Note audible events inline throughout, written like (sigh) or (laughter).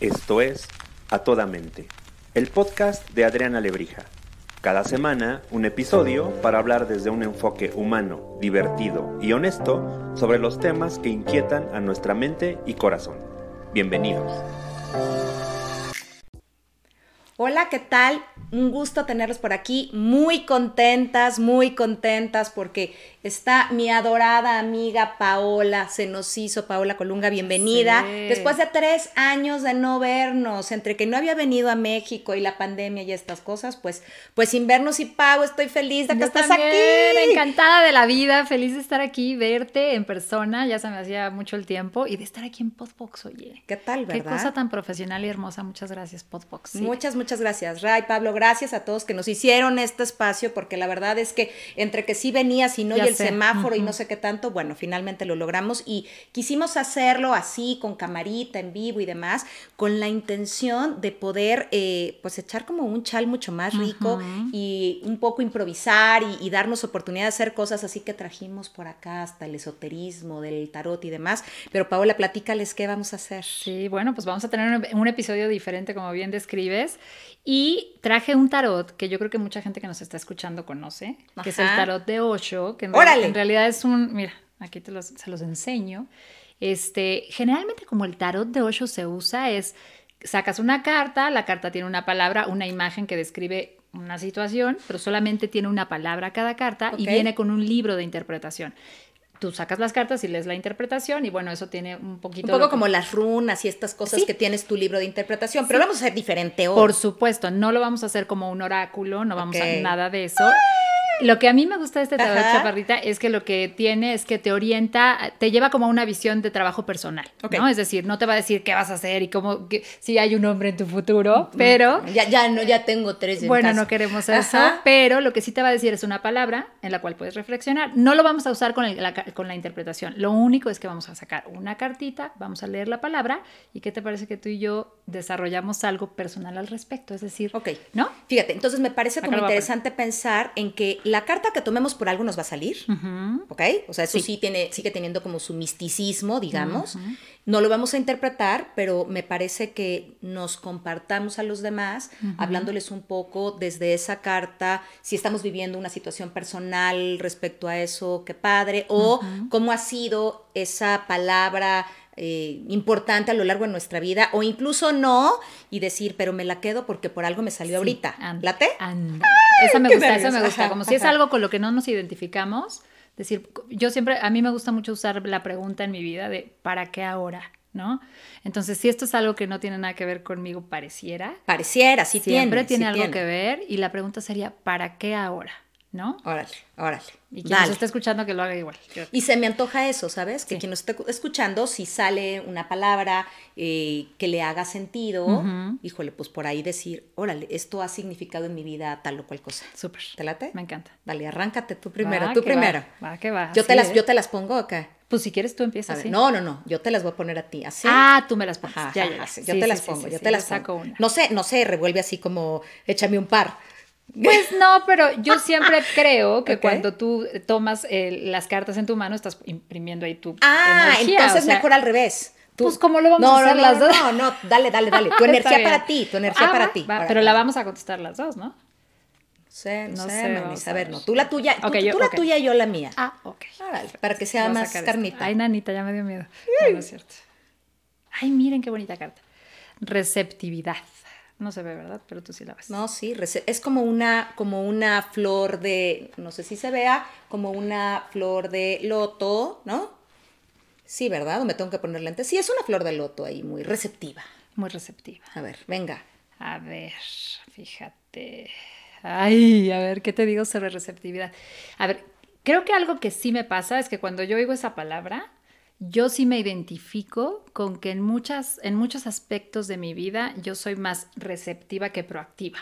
Esto es A Toda Mente, el podcast de Adriana Lebrija. Cada semana un episodio para hablar desde un enfoque humano, divertido y honesto sobre los temas que inquietan a nuestra mente y corazón. Bienvenidos. Hola, ¿qué tal? Un gusto tenerlos por aquí, muy contentas, muy contentas porque está mi adorada amiga Paola, se nos hizo Paola Colunga, bienvenida. Sí. Después de tres años de no vernos, entre que no había venido a México y la pandemia y estas cosas, pues, pues sin vernos y Pau, estoy feliz de que Yo estás también, aquí. encantada de la vida, feliz de estar aquí, verte en persona, ya se me hacía mucho el tiempo, y de estar aquí en Podbox, oye. ¿Qué tal, Qué verdad? cosa tan profesional y hermosa, muchas gracias, Podbox. sí. Muchas, muchas gracias, Ray, Pablo, gracias a todos que nos hicieron este espacio, porque la verdad es que entre que sí venías y no, Ya y el semáforo y no sé qué tanto, bueno, finalmente lo logramos y quisimos hacerlo así, con camarita, en vivo y demás, con la intención de poder, eh, pues, echar como un chal mucho más rico y un poco improvisar y, y darnos oportunidad de hacer cosas así que trajimos por acá hasta el esoterismo, del tarot y demás. Pero Paola, platícales qué vamos a hacer. Sí, bueno, pues vamos a tener un, un episodio diferente, como bien describes. Y traje un tarot que yo creo que mucha gente que nos está escuchando conoce, que es el tarot de Osho, que en, ¡Órale! en realidad es un, mira, aquí te los, se los enseño. Este, generalmente como el tarot de Osho se usa es, sacas una carta, la carta tiene una palabra, una imagen que describe una situación, pero solamente tiene una palabra cada carta y viene con un libro de interpretación. Tú sacas las cartas y lees la interpretación y bueno, eso tiene un poquito... Un poco como las runas y estas cosas Sí. que tienes tu libro de interpretación, pero lo vamos a hacer diferente hoy. Por supuesto, no lo vamos a hacer como un oráculo, no vamos Ok. a nada de eso. Lo que a mí me gusta de este tarot Ajá. chaparrita es que lo que tiene es que te orienta, te lleva como a una visión de trabajo personal. ¿no? Es decir, no te va a decir qué vas a hacer y cómo, que- si hay un hombre en tu futuro, pero ya, ya no, ya tengo tres en bueno, casa. no queremos eso, Ajá. pero lo que sí te va a decir es una palabra en la cual puedes reflexionar. No lo vamos a usar con, el- la, ca- con la interpretación. Lo único es que vamos a sacar una cartita, vamos a leer la palabra y qué te parece que tú y yo desarrollamos algo personal al respecto. Es decir, Ok. ¿no? Fíjate, entonces me parece Acá como interesante pensar en que la carta que tomemos por algo nos va a salir. ¿ok? O sea, eso sí, Sí. tiene, sigue teniendo como su misticismo, digamos. No lo vamos a interpretar, pero me parece que nos compartamos a los demás, hablándoles un poco desde esa carta, si estamos viviendo una situación personal respecto a eso, qué padre, o cómo ha sido esa palabra eh, importante a lo largo de nuestra vida, o incluso no, y decir, pero me la quedo porque por algo me salió ahorita. And- ¿Late? and- Esa me gusta, esa me gusta. Ajá, Como si es algo con lo que no nos identificamos. Decir, yo siempre, a mí me gusta mucho usar la pregunta en mi vida de ¿para qué ahora? ¿No? Entonces, si esto es algo que no tiene nada que ver conmigo, pareciera. Pareciera, sí siempre tiene. tiene sí algo tiene. que ver. Y la pregunta sería, ¿para qué ahora? ¿No? Órale, órale. Y quien Dale. nos está escuchando que lo haga igual. Yo- Y se me antoja eso, ¿sabes? Que Sí. quien nos esté escuchando, si sale una palabra eh, que le haga sentido, Ujú. híjole, pues por ahí decir, órale, esto ha significado en mi vida tal o cual cosa. Súper. ¿Te late? Me encanta. Dale, arráncate tú primero, Va tú primero. Va, va que va. Yo, te así las, es. yo te las pongo acá. Pues si quieres tú empiezas. ver, sí. No, no, no, yo te las voy a poner a ti, así. Ah, tú me las pones. Ajá, ya, ya, yo Sí, te sí, las sí, pongo, yo te las saco pongo. una. No sé, no sé, revuelve así como, échame un par. Pues no, pero yo siempre (laughs) creo que cuando tú tomas eh, las cartas en tu mano, estás imprimiendo ahí tu Ah, energía. entonces o sea, mejor al revés. Tú- Pues, ¿cómo lo vamos No, a hacer no, las no, dos? No, no, dale, dale, dale. (laughs) Tu energía para ti, tu energía Ah, para va, ti. va, pero la vamos a contestar las dos, ¿no? No sé, no, sé, manis. A ver, no. Tú la tuya, tú, la tuya y yo la mía. Ah, ok. Para que sea más esto. carnita. Ay, nanita, ya me dio miedo. No, no es cierto. Ay, miren qué bonita carta. Receptividad. No se ve, ¿verdad? Pero tú sí la ves. No, sí, es como una, como una flor de, no sé si se vea, como una flor de loto, ¿no? Sí, ¿verdad? ¿O me tengo que poner lentes? Sí, es una flor de loto ahí, muy receptiva. Muy receptiva. A ver, venga. A ver, fíjate. Ay, a ver, ¿qué te digo sobre receptividad? A ver, creo que algo que sí me pasa es que cuando yo oigo esa palabra, yo sí me identifico con que en, muchas, en muchos aspectos de mi vida yo soy más receptiva que proactiva,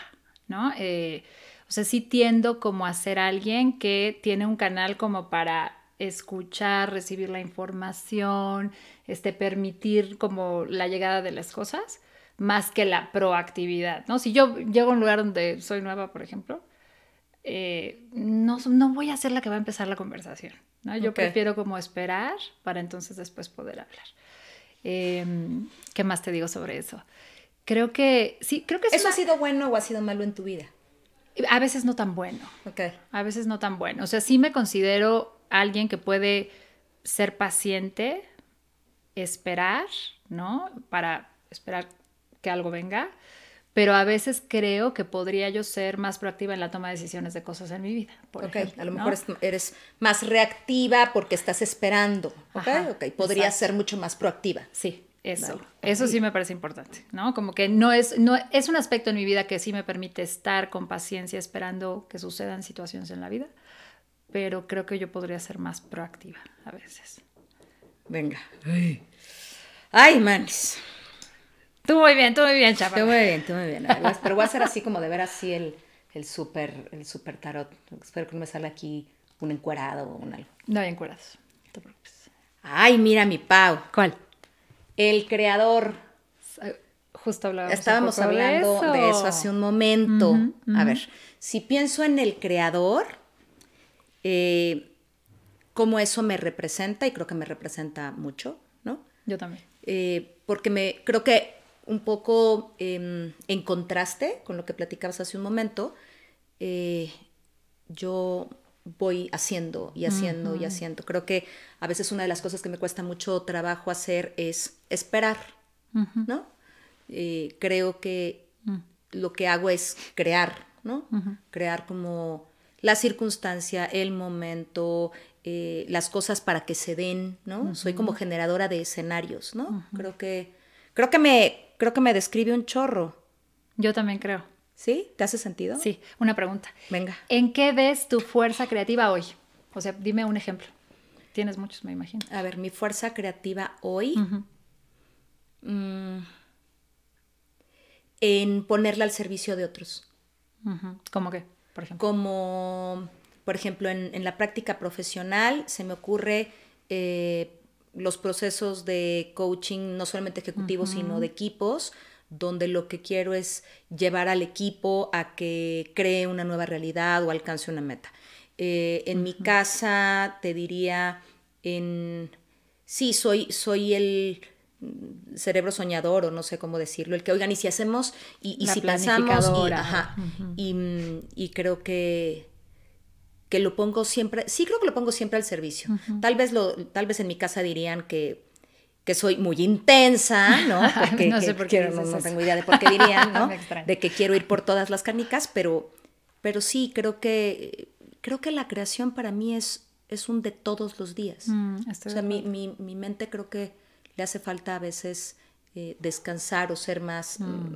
¿no? Eh, o sea, sí tiendo como a ser alguien que tiene un canal como para escuchar, recibir la información, este, permitir como la llegada de las cosas, más que la proactividad, ¿no? Si yo llego a un lugar donde soy nueva, por ejemplo, eh, no, no voy a ser la que va a empezar la conversación, ¿no? Yo prefiero como esperar para entonces después poder hablar. Em, ¿Qué más te digo sobre eso? Creo que, sí, creo que... ¿Eso ha sido bueno o ha sido malo en tu vida? A veces no tan bueno. Ok. A veces no tan bueno. O sea, sí me considero alguien que puede ser paciente, esperar, ¿no? Para esperar que algo venga, pero a veces creo que podría yo ser más proactiva en la toma de decisiones de cosas en mi vida. Por ok, a lo mejor eres más reactiva porque estás esperando. Ok, ok, podría ser mucho más proactiva. Sí, eso, eso sí me parece importante, ¿no? Como que no es, no es un aspecto en mi vida que sí me permite estar con paciencia esperando que sucedan situaciones en la vida, pero creo que yo podría ser más proactiva a veces. Venga. Ay, Ay manis. Tú muy bien, tú muy bien, chaval. Tú muy bien, tú muy bien. pero voy a hacer así como de ver así el, el super, el super tarot. Espero que no me salga aquí un encuerado o un algo. No hay encuerados, no te preocupes. Ay, mira mi Pau. ¿Cuál? El creador. Justo hablábamos Estábamos hablando de eso. hace un momento. A ver, si pienso en el creador, eh, cómo eso me representa, y creo que me representa mucho, ¿no? Yo también. Eh, porque me creo que un poco em, en contraste con lo que platicabas hace un momento, eh, yo voy haciendo y haciendo y haciendo. Creo que a veces una de las cosas que me cuesta mucho trabajo hacer es esperar, ¿no? Eh, creo que mm. lo que hago es crear, ¿no? Crear como la circunstancia, el momento, eh, las cosas para que se den, ¿no? Soy como generadora de escenarios, ¿no? Creo que, creo que me, creo que me describe un chorro. Yo también creo. ¿Sí? ¿Te hace sentido? Sí, una pregunta. Venga. ¿En qué ves tu fuerza creativa hoy? O sea, dime un ejemplo. Tienes muchos, me imagino. A ver, mi fuerza creativa hoy. Mm, en ponerla al servicio de otros. ¿Cómo qué, por ejemplo? Como, por ejemplo, en, la práctica profesional se me ocurre eh, los procesos de coaching, no solamente ejecutivos, sino de equipos donde lo que quiero es llevar al equipo a que cree una nueva realidad o alcance una meta. Eh, en mi casa te diría, en, sí, soy, soy el cerebro soñador o no sé cómo decirlo, el que, oigan, y si hacemos, y, si pensamos, y, y, creo que que lo pongo siempre, sí creo que lo pongo siempre al servicio. Tal vez lo, tal vez en mi casa dirían que que soy muy intensa, ¿no? (laughs) Porque, no sé por qué. no, tengo idea de por qué dirían, (laughs) ¿no? de que quiero ir por todas las canicas, pero, pero sí, creo que, creo que la creación para mí es, es un de todos los días. Mm, o sea, mi, mi, mi, mente creo que le hace falta a veces eh, descansar o ser más... Mm.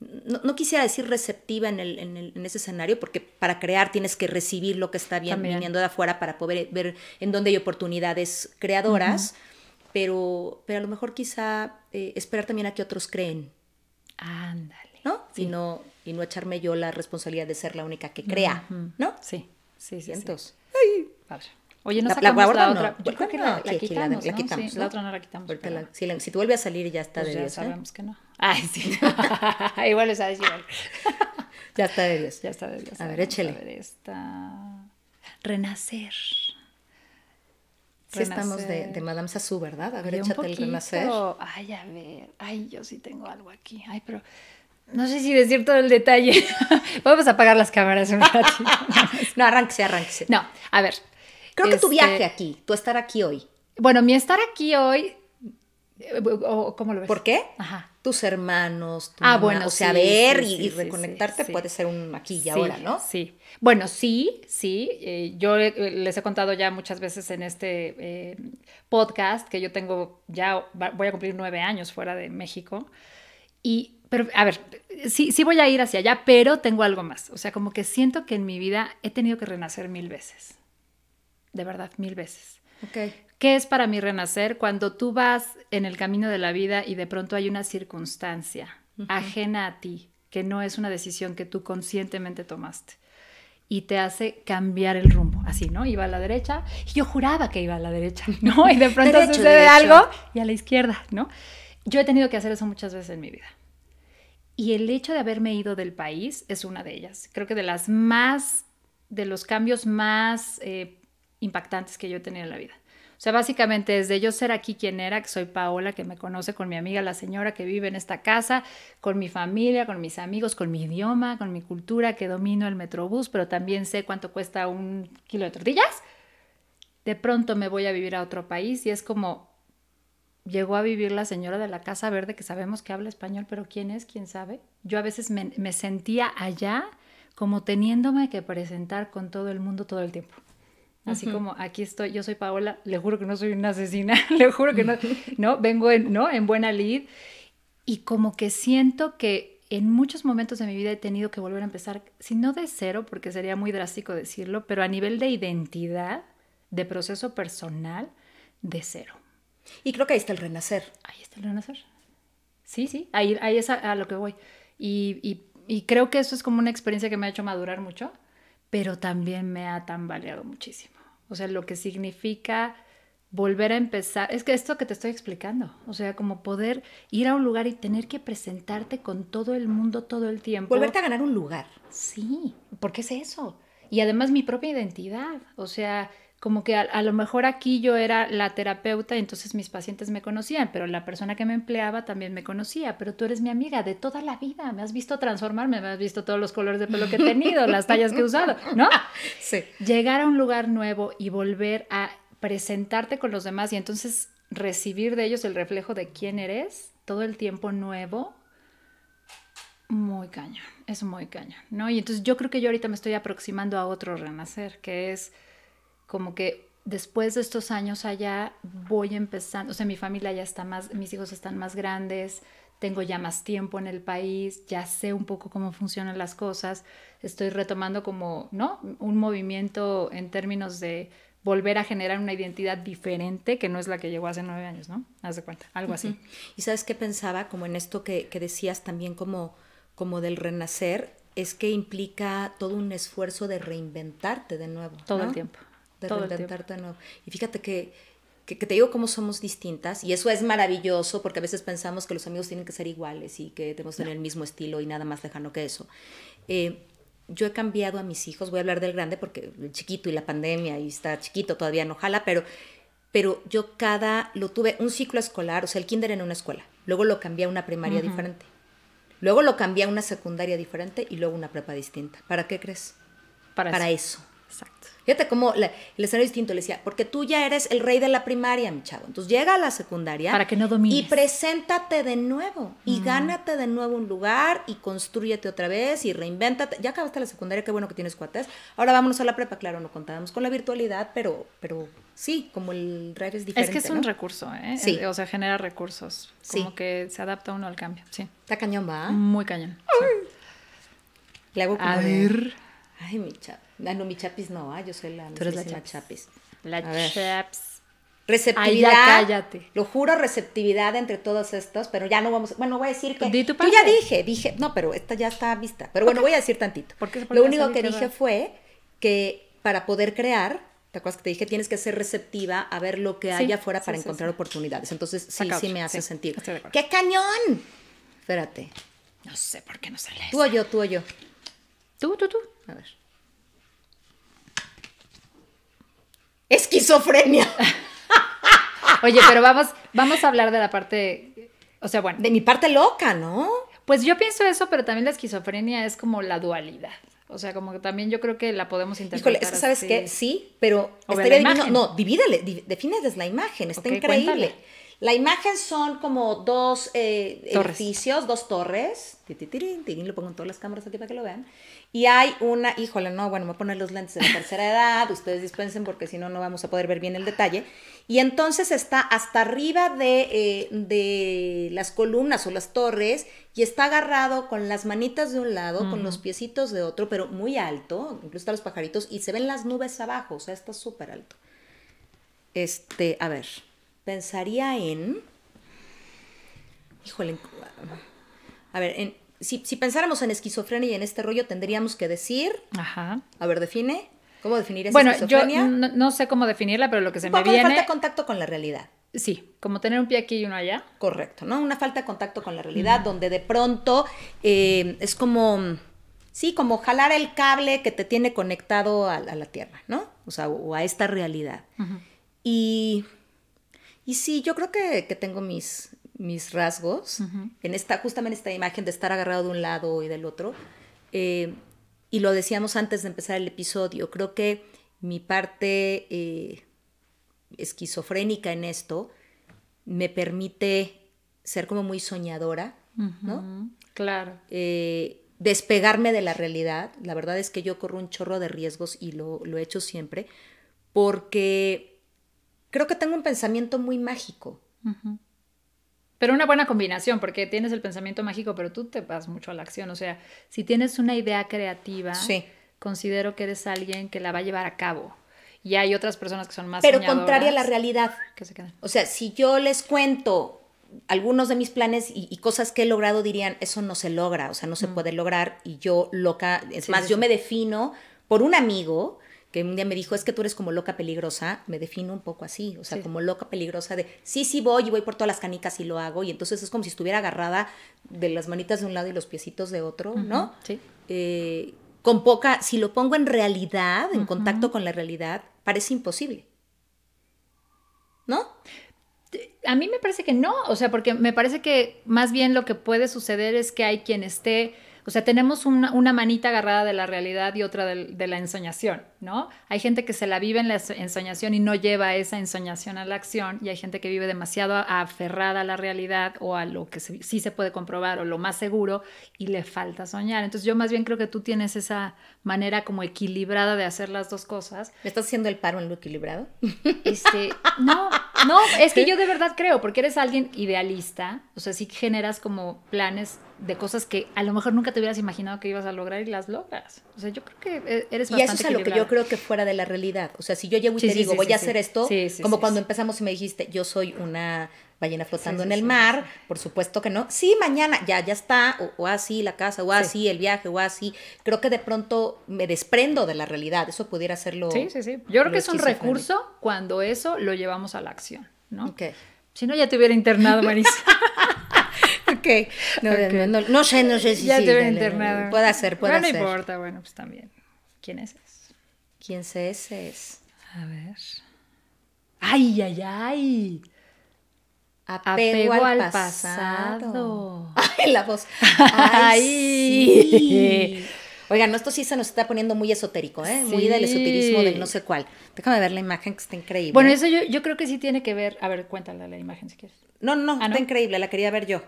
No, quisiera decir receptiva en, el, en, el, en, ese escenario, porque para crear tienes que recibir lo que está bien, viniendo de afuera para poder ver en dónde hay oportunidades creadoras pero, pero a lo mejor quizá eh, esperar también a que otros creen. Ándale. ¿No? Y ¿no? Y no echarme yo la responsabilidad de ser la única que crea, ¿no? Sí, sí, sí. Cientos. Ay. Padre. Oye, no sacamos la, la, otra. Yo creo que la, la, quitamos, la, quitamos. Sí, la otra no la quitamos. Si, si, tú vuelves a salir ya está pues de ya Dios. Ya sabemos que no. (laughs) Ay, sí. (laughs) igual es así. (laughs) ya está de Dios. Ya está de Dios. A ver, échele. A ver, esta... Renacer. Sí estamos de, de, Madame Sassou, ¿verdad? A ver, échate el renacer. Ay, a ver. Ay, yo sí tengo algo aquí. Ay, pero no sé si decir todo el detalle. Vamos a apagar las cámaras un ratito. no, arránquese, arránquese. No, a ver. Creo que tu viaje este, aquí, tu estar aquí hoy. Bueno, mi estar aquí hoy, ¿cómo lo ves? ¿Por qué? Ajá. Tus hermanos, tu ah, bueno, o sea, ver y, reconectarte puede ser un aquí y ahora, ¿no? Sí. Bueno, sí, sí. Eh, yo les he contado ya muchas veces en este eh, podcast que yo tengo ya, voy a cumplir nueve años fuera de México. Y, pero, a ver, sí, sí voy a ir hacia allá, pero tengo algo más. O sea, como que siento que en mi vida he tenido que renacer mil veces. De verdad, mil veces. ¿Qué es para mí renacer? Cuando tú vas en el camino de la vida y de pronto hay una circunstancia ajena a ti, que no es una decisión que tú conscientemente tomaste y te hace cambiar el rumbo, así, ¿no? Iba a la derecha y yo juraba que iba a la derecha, (laughs) ¿no? Y de pronto sucede algo y a la izquierda, ¿no? Yo he tenido que hacer eso muchas veces en mi vida. Y el hecho de haberme ido del país es una de ellas. Creo que de las más, de los cambios más eh, impactantes que yo he tenido en la vida. O sea, básicamente desde yo ser aquí quien era, que soy Paola, que me conoce con mi amiga, la señora que vive en esta casa, con mi familia, con mis amigos, con mi idioma, con mi cultura, que domino el metrobús, pero también sé cuánto cuesta un kilo de tortillas. De pronto me voy a vivir a otro país y es como, llegó a vivir la señora de la Casa Verde, que sabemos que habla español, pero ¿quién es? ¿Quién sabe? Yo a veces me, me sentía allá como teniéndome que presentar con todo el mundo todo el tiempo. Así como aquí estoy, yo soy Paola, le juro que no soy una asesina, (laughs) le juro que no, (laughs) no, vengo en, ¿no? en buena lid y como que siento que en muchos momentos de mi vida he tenido que volver a empezar, si no de cero, porque sería muy drástico decirlo, pero a nivel de identidad, de proceso personal, de cero. Y creo que ahí está el renacer. Ahí está el renacer. Sí, sí, ahí, ahí es a, lo que voy. Y, y, y creo que eso es como una experiencia que me ha hecho madurar mucho, pero también me ha tambaleado muchísimo. O sea, lo que significa volver a empezar. Es que esto que te estoy explicando, o sea, como poder ir a un lugar y tener que presentarte con todo el mundo todo el tiempo. Volverte a ganar un lugar. Sí, porque es eso. Y además mi propia identidad, o sea, como que a, lo mejor aquí yo era la terapeuta y entonces mis pacientes me conocían, pero la persona que me empleaba también me conocía, pero tú eres mi amiga de toda la vida, me has visto transformarme, me has visto todos los colores de pelo que he tenido, (laughs) las tallas que he usado, ¿no? (laughs) Sí. Llegar a un lugar nuevo y volver a presentarte con los demás y entonces recibir de ellos el reflejo de quién eres todo el tiempo nuevo, muy cañón, es muy cañón, ¿no? Y entonces yo creo que yo ahorita me estoy aproximando a otro renacer, que es como que después de estos años allá voy empezando, o sea, mi familia ya está más, mis hijos están más grandes, tengo ya más tiempo en el país, ya sé un poco cómo funcionan las cosas, estoy retomando como, ¿no? Un movimiento en términos de volver a generar una identidad diferente que no es la que llegó hace nueve años, ¿no? Haz de cuenta, algo así. Y sabes qué pensaba, como en esto que, decías también como, como del renacer, es que implica todo un esfuerzo de reinventarte de nuevo. Todo el tiempo de reinventarte de nuevo. Y fíjate que, que, te digo cómo somos distintas y eso es maravilloso porque a veces pensamos que los amigos tienen que ser iguales y que tenemos que tener el mismo estilo y nada más lejano que eso. Eh, yo he cambiado a mis hijos, voy a hablar del grande porque el chiquito y la pandemia y está chiquito todavía no jala, pero, pero yo cada, lo tuve un ciclo escolar, o sea, el kinder en una escuela, luego lo cambié a una primaria diferente, luego lo cambié a una secundaria diferente y luego una prepa distinta. ¿Para qué crees? Para, Para eso. Exacto. Fíjate cómo el escenario distinto le decía, porque tú ya eres el rey de la primaria, mi chavo. Entonces llega a la secundaria. Para que no domines. Y preséntate de nuevo. Y gánate de nuevo un lugar y construyete otra vez y reinvéntate. Ya acabaste la secundaria, qué bueno que tienes cuates. Ahora vámonos a la prepa. Claro, no contábamos con la virtualidad, pero, pero sí, como el rey es diferente. Es que es un recurso, ¿eh? Sí. O sea, genera recursos. Como que se adapta uno al cambio. Sí. Está cañón, ¿va? Muy cañón. Le hago como. A ver. Ay, mi chavo. Ah, no, mi chapis no, ah, yo soy la Tú eres la chapis. La chaps. Receptividad. cállate. Lo juro, receptividad entre todos estos, pero ya no vamos. Bueno, voy a decir que. Di tu yo ya dije, dije. No, pero esta ya está vista. Pero bueno, voy a decir tantito. Lo único que dije fue que para poder crear, ¿te acuerdas que te dije? Tienes que ser receptiva a ver lo que hay afuera para encontrar oportunidades. Entonces, sí, sí me hace sentido. ¡Qué cañón! Espérate. No sé por qué no sale. Tú o yo, tú o yo. Tú, tú, tú. A ver. Esquizofrenia. (laughs) Oye, pero vamos, vamos a hablar de la parte, o sea, bueno. De mi parte loca, ¿no? Pues yo pienso eso, pero también la esquizofrenia es como la dualidad. O sea, como que también yo creo que la podemos interpretar. Híjole, ¿sabes qué? Sí, pero estaría divino. No, divídele, defínele la imagen, está increíble. La imagen son como dos eh, edificios, dos torres. Tirin, lo pongo en todas las cámaras aquí para que lo vean. Y hay una, híjole, no, bueno, me voy a poner los lentes de la tercera edad, ustedes dispensen porque si no, no vamos a poder ver bien el detalle. Y entonces está hasta arriba de, eh, de las columnas o las torres y está agarrado con las manitas de un lado, con los piecitos de otro, pero muy alto, incluso están los pajaritos, y se ven las nubes abajo, o sea, está súper alto. Este, a ver, pensaría en. Híjole. A ver, en, si, si pensáramos en esquizofrenia y en este rollo, tendríamos que decir. Ajá. A ver, define. ¿Cómo definir esa Bueno, yo esquizofrenia? no, no sé cómo definirla, pero lo que se Un me poco de viene. falta de contacto con la realidad. Sí, como tener un pie aquí y uno allá. Correcto, ¿no? Una falta de contacto con la realidad, donde de pronto eh, es como, sí, como jalar el cable que te tiene conectado a, a la Tierra, ¿no? O sea, o a esta realidad. Y, y sí, yo creo que, que tengo mis, mis rasgos en esta, justamente esta imagen de estar agarrado de un lado y del otro. Eh, y lo decíamos antes de empezar el episodio, creo que mi parte eh, esquizofrénica en esto me permite ser como muy soñadora, ¿no? Claro. Eh, despegarme de la realidad. La verdad es que yo corro un chorro de riesgos y lo, lo he hecho siempre, porque creo que tengo un pensamiento muy mágico. Pero una buena combinación, porque tienes el pensamiento mágico, pero tú te vas mucho a la acción. O sea, si tienes una idea creativa, Sí. considero que eres alguien que la va a llevar a cabo. Y hay otras personas que son más Pero contraria a la realidad. Que se quedan. O sea, si yo les cuento algunos de mis planes y, y cosas que he logrado, dirían, eso no se logra, o sea, no se puede lograr. Y yo loca, es Sí, más, sí, yo me defino por un amigo que un día me dijo, es que tú eres como loca peligrosa, me defino un poco así, o sea, Sí. como loca peligrosa de, sí, sí voy y voy por todas las canicas y lo hago, y entonces es como si estuviera agarrada de las manitas de un lado y los piecitos de otro, ¿no? Sí. eh, con poca, si lo pongo en realidad, en contacto con la realidad, parece imposible. ¿No? A mí me parece que no, o sea, porque me parece que más bien lo que puede suceder es que hay quien esté, o sea, tenemos una, una manita agarrada de la realidad y otra del- de, la ensoñación, ¿no? Hay gente que se la vive en la enso- ensoñación y no lleva esa ensoñación a la acción, y hay gente que vive demasiado aferrada a la realidad o a lo que se- sí se puede comprobar o lo más seguro y le falta soñar. Entonces yo más bien creo que tú tienes esa manera como equilibrada de hacer las dos cosas. ¿Me estás haciendo el paro en lo equilibrado? Este, no, no, es que yo de verdad creo, porque eres alguien idealista, o sea, sí generas como planes de cosas que a lo mejor nunca te hubieras imaginado que ibas a lograr y las logras. O sea, yo creo que e- eres Y bastante eso es a lo que yo creo que fuera de la realidad. O sea, si yo llego y Sí, te sí, digo, sí, voy a hacer esto, como cuando empezamos y me dijiste, yo soy una ballena flotando en el mar, por supuesto que no. Sí, mañana, ya, ya está, o, o así la casa, o Sí. así el viaje, o así. Creo que de pronto me desprendo de la realidad. Eso pudiera ser lo. Sí, sí, sí. Yo creo que es un recurso cuando eso lo llevamos a la acción, ¿no? Ok. Si no, ya te hubiera internado, Marisa. (laughs) Ok. No, Ok. no, no, no sé, no sé si ya sí, te internado. Puede ser, puede Bueno, ser. no importa, bueno, pues también. ¿Quién es ese? ¿Quién sé ese es? A ver. ¡Ay, ay, ay! Apego, Apego al, al pasado. pasado. (laughs) Ay, la voz. (laughs) Ay. Sí. Oigan, esto sí se nos está poniendo muy esotérico, ¿eh? Muy del esoterismo del no sé cuál. Déjame ver la imagen que está increíble. Bueno, eso yo, yo creo que sí tiene que ver. A ver, cuéntale la imagen si quieres. No, no, no, Ah, está ¿no? increíble, la quería ver yo.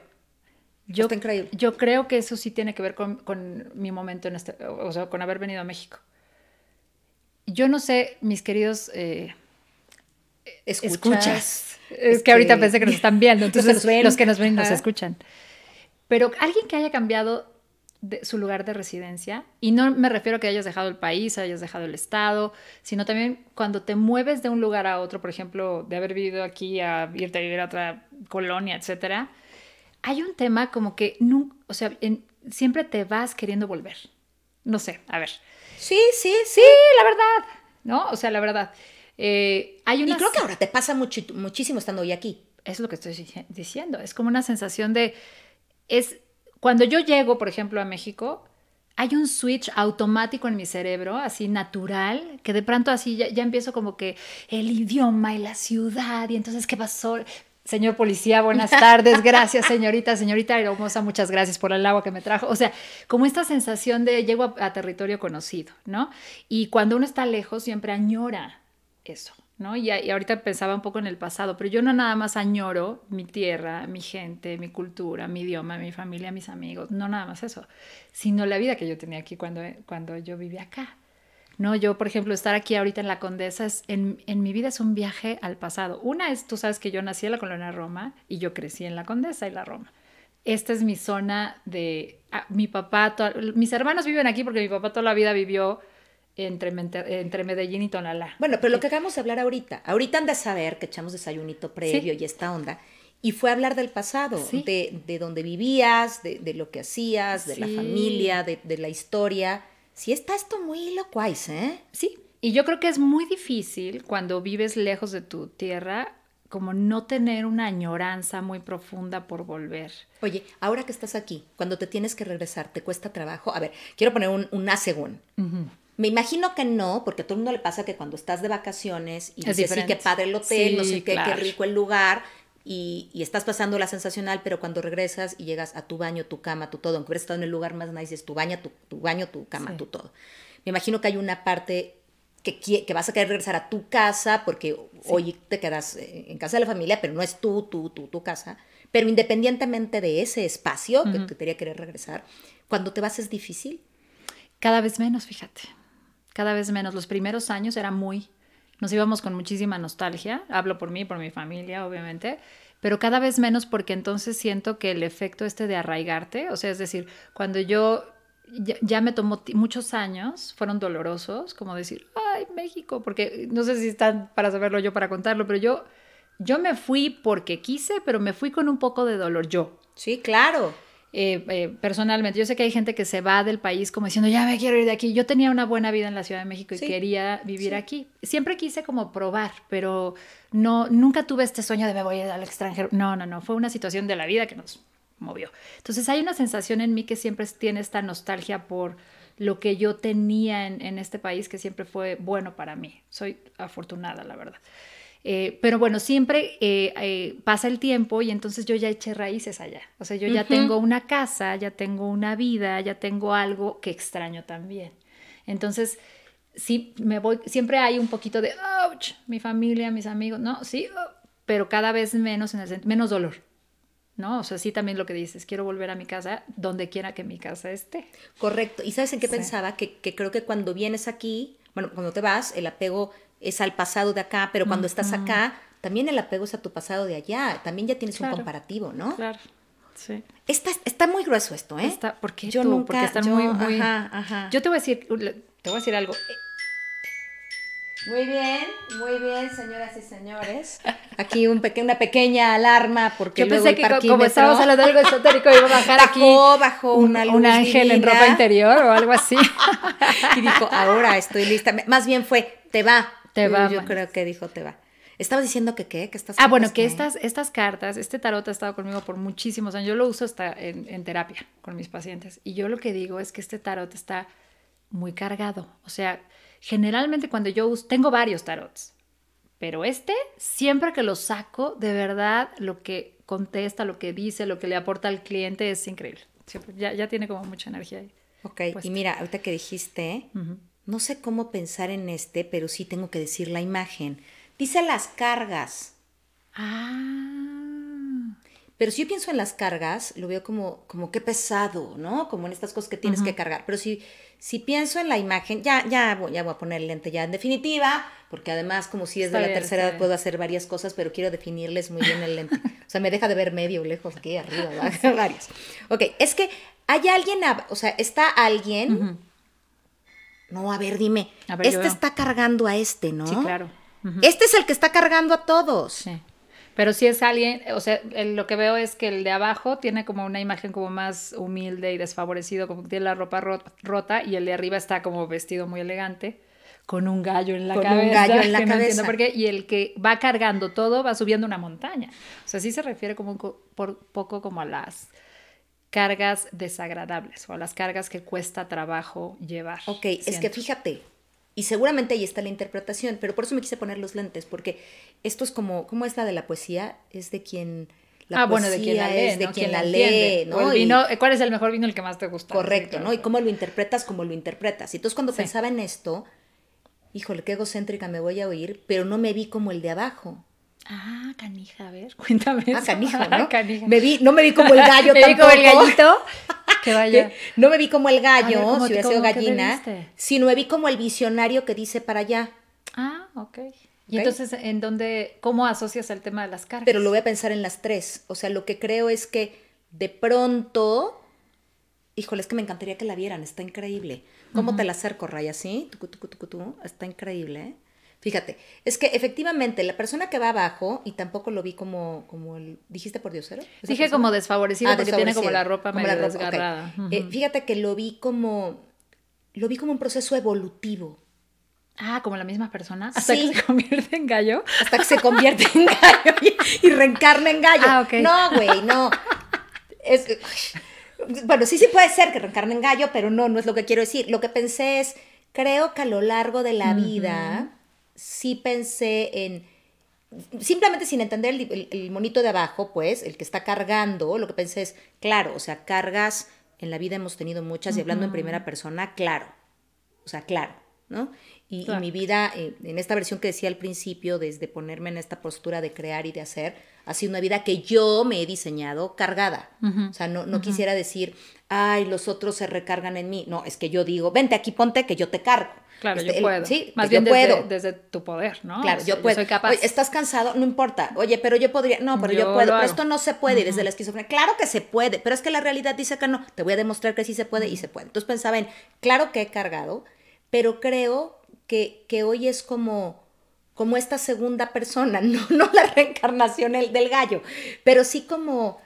Yo, Está increíble. yo creo que eso sí tiene que ver con, con mi momento en este, o sea, con haber venido a México. Yo no sé, mis queridos eh, Escuchas. escuchas. Es que ahorita pensé que nos están viendo, (laughs) Los que entonces nos ven. los que nos ven nos Ajá. escuchan. Pero alguien que haya cambiado de su lugar de residencia, y no me refiero a que hayas dejado el país, hayas dejado el estado, sino también cuando te mueves de un lugar a otro, por ejemplo, de haber vivido aquí a irte a vivir a otra colonia, etcétera, hay un tema como que nunca, o sea, en- siempre te vas queriendo volver. No sé, a ver. Sí, sí, sí. Sí, la verdad, ¿no? O sea, la verdad. Eh, hay Y una creo que ahora te pasa muchi- muchísimo estando hoy aquí. es lo que estoy dici- diciendo. Es como una sensación de. Es. Cuando yo llego, por ejemplo, a México, hay un switch automático en mi cerebro, así natural, que de pronto así ya, ya empiezo como que el idioma y la ciudad, y entonces, ¿qué pasó? Señor policía, buenas (laughs) tardes, gracias, señorita, señorita hermosa, muchas gracias por el agua que me trajo. O sea, como esta sensación de llego a, a territorio conocido, ¿no? Y cuando uno está lejos, siempre añora eso, ¿no? Y, y ahorita pensaba un poco en el pasado, pero yo no nada más añoro mi tierra, mi gente, mi cultura, mi idioma, mi familia, mis amigos, no nada más eso, sino la vida que yo tenía aquí cuando, cuando yo vivía acá. No, yo, por ejemplo, estar aquí ahorita en la Condesa, es, en, en mi vida es un viaje al pasado. Una es, tú sabes que yo nací en la colonia Roma y yo crecí en la Condesa y la Roma. Esta es mi zona de... ah, mi papá, to- mis hermanos viven aquí porque mi papá toda la vida vivió entre, entre Medellín y Tonalá. Bueno, pero lo que acabamos de hablar ahorita, ahorita han de saber que echamos desayunito previo y esta onda, y fue hablar del pasado, de, de dónde vivías, de, de, lo que hacías, de la familia, de, de, la historia. Sí está esto muy locuaz, ¿eh? Sí, y yo creo que es muy difícil cuando vives lejos de tu tierra como no tener una añoranza muy profunda por volver. Oye, ahora que estás aquí, cuando te tienes que regresar, ¿te cuesta trabajo? A ver, quiero poner un, un según. Me imagino que no, porque a todo el mundo le pasa que cuando estás de vacaciones y dices, sí, qué padre el hotel, no sé qué, qué rico el lugar, y, y, estás pasando la sensacional, pero cuando regresas y llegas a tu baño, tu cama, tu todo, aunque hubieras estado en el lugar más nice, es tu baño, tu, tu baño, tu cama, tu todo. Me imagino que hay una parte que, que, vas a querer regresar a tu casa porque hoy te quedas eh, en casa de la familia, pero no es tú, tú, tú, tu casa. Pero independientemente de ese espacio que te quería querer regresar, cuando te vas es difícil. Cada vez menos, fíjate. Cada vez menos. Los primeros años era muy nos íbamos con muchísima nostalgia, hablo por mí, por mi familia, obviamente, pero cada vez menos porque entonces siento que el efecto este de arraigarte, o sea, es decir, cuando yo ya, me tomó muchos años, fueron dolorosos, como decir, ay, México, porque no sé si están para saberlo yo, para contarlo, pero yo, yo me fui porque quise, pero me fui con un poco de dolor yo. Sí, claro. Eh, eh, personalmente. Yo sé que hay gente que se va del país como diciendo, ya me quiero ir de aquí. Yo tenía una buena vida en la Ciudad de México y quería vivir aquí. Siempre quise como probar, pero no, nunca tuve este sueño de me voy a ir al extranjero. No, no, no. Fue una situación de la vida que nos movió. Entonces hay una sensación en mí que siempre tiene esta nostalgia por lo que yo tenía en, en este país que siempre fue bueno para mí. Soy afortunada, la verdad. Eh, pero bueno, siempre eh, eh, pasa el tiempo y entonces yo ya eché raíces allá. O sea, yo ya tengo una casa, ya tengo una vida, ya tengo algo que extraño también. Entonces, sí, me voy, siempre hay un poquito de, ouch, mi familia, mis amigos, no, sí, oh", pero cada vez menos, en el, menos dolor. ¿no? O sea, sí también lo que dices, quiero volver a mi casa donde quiera que mi casa esté. Correcto. ¿Y sabes en qué pensaba? Que, que, creo que cuando vienes aquí, bueno, cuando te vas, el apego es al pasado de acá, pero cuando estás acá, también el apego es a tu pasado de allá. También ya tienes un comparativo, ¿no? Claro. Sí. Está, está muy grueso esto, ¿eh? Está, ¿Por qué yo tú? Nunca, Porque están muy, muy... Ajá, ajá. Yo te voy a decir, te voy a decir algo. Muy bien, muy bien, señoras y señores. Aquí un una pequeña alarma porque Yo pensé que como estábamos hablando de algo esotérico iba a bajar aquí bajo una luz un ángel en ropa interior o algo así. (laughs) y dijo, ahora estoy lista. Más bien fue, te va, te va. Yo creo que dijo te va. Estabas diciendo que qué, que estas Ah, bueno, que estas, estas cartas, este tarot ha estado conmigo por muchísimos años. Yo lo uso hasta en, en, terapia con mis pacientes. Y yo lo que digo es que este tarot está muy cargado. O sea, generalmente cuando yo uso, tengo varios tarots, pero este, siempre que lo saco, de verdad, lo que contesta, lo que dice, lo que le aporta al cliente es increíble. ya, ya tiene como mucha energía ahí. Ok, y mira, ahorita que dijiste, no sé cómo pensar en este, pero sí tengo que decir la imagen. Dice las cargas. Ah. Pero si yo pienso en las cargas, lo veo como, como qué pesado, ¿no? Como en estas cosas que tienes que cargar. Pero si, si pienso en la imagen, ya, ya, voy, ya voy a poner el lente ya en definitiva, porque además como si es de la tercera edad puedo hacer varias cosas, pero quiero definirles muy bien el lente. (laughs) O sea, me deja de ver medio lejos aquí arriba, (laughs) (laughs) varios. Ok, es que hay alguien, o sea, está alguien no, a ver, dime. este está cargando a este, ¿no? Sí, claro. Este es el que está cargando a todos. Sí. Pero si es alguien, o sea, lo que veo es que el de abajo tiene como una imagen como más humilde y desfavorecido, como que tiene la ropa rota, y el de arriba está como vestido muy elegante, con un gallo en la cabeza. Con un gallo en (laughs) la cabeza. por qué. Y el que va cargando todo va subiendo una montaña. O sea, sí se refiere como un por poco como a las cargas desagradables o a las cargas que cuesta trabajo llevar. Ok, es que fíjate, y seguramente ahí está la interpretación, pero por eso me quise poner los lentes, porque esto es como, ¿cómo es la de la poesía? Es de quien... La ah, bueno, de quien la lee, es de quien, la, lee, ¿no? ¿Cuál es el mejor vino el que más te gusta? Correcto, ¿no? Y cómo lo interpretas, cómo lo interpretas. Y entonces cuando pensaba en esto, híjole, qué egocéntrica me voy a oír, pero no me vi como el de abajo. Ah, canija, a ver, (laughs) cuéntame. Ah, canija, (laughs) ¿no? canija. Me vi, no me vi como el gallo (laughs) me tampoco. Vi como el gallito. Que vaya. No me vi como el gallo, si hubiera sido gallina, sino me vi como el visionario que dice para allá. Ah, ok. Y entonces, ¿en dónde, cómo asocias el tema de las cargas? Pero lo voy a pensar en las tres. O sea, lo que creo es que de pronto híjole, es que me encantaría que la vieran, está increíble. ¿Cómo te la acerco, Raya? ¿Sí? Tucu, tucu, tucu, tu. Está increíble, ¿eh? Fíjate, es que efectivamente la persona que va abajo, y tampoco lo vi como, como el, ¿dijiste por diosero? ¿Esa Dije persona? como desfavorecido Ah, porque tiene como la ropa como medio la ropa, desgarrada. Eh, fíjate que lo vi como, lo vi como un proceso evolutivo. Ah, como la misma persona. Hasta Sí. que se convierte en gallo. hasta que se convierte en gallo y, y reencarna en gallo. Ah, ok. No, güey, no. Es- bueno, sí, sí puede ser que reencarne en gallo, pero no, no es lo que quiero decir. Lo que pensé es, creo que a lo largo de la vida, sí pensé en, simplemente sin entender el, el- el monito de abajo, pues, el que está cargando, lo que pensé es, claro, o sea, cargas, en la vida hemos tenido muchas, y hablando en primera persona, claro. O sea, claro, ¿no? Y, mi vida, eh, en esta versión que decía al principio, desde ponerme en esta postura de crear y de hacer, ha sido una vida que yo me he diseñado cargada. O sea, no, no quisiera decir, ay, los otros se recargan en mí. No, es que yo digo, vente aquí, ponte, que yo te cargo. Claro, Este, yo el- puedo. sí, Más bien yo desde, puedo. desde tu poder, ¿no? Claro, O sea, yo puedo. soy capaz. Oye, ¿estás cansado? No importa. Oye, pero yo podría. No, pero yo, Yo puedo. Pero esto no se puede. Y desde la esquizofrenia. Claro que se puede, pero es que la realidad dice que no. Te voy a demostrar que sí se puede y se puede. Entonces pensaba en, claro que he cargado, pero creo que, que hoy es como como esta segunda persona, (laughs) no, no la reencarnación el- del gallo, pero sí como,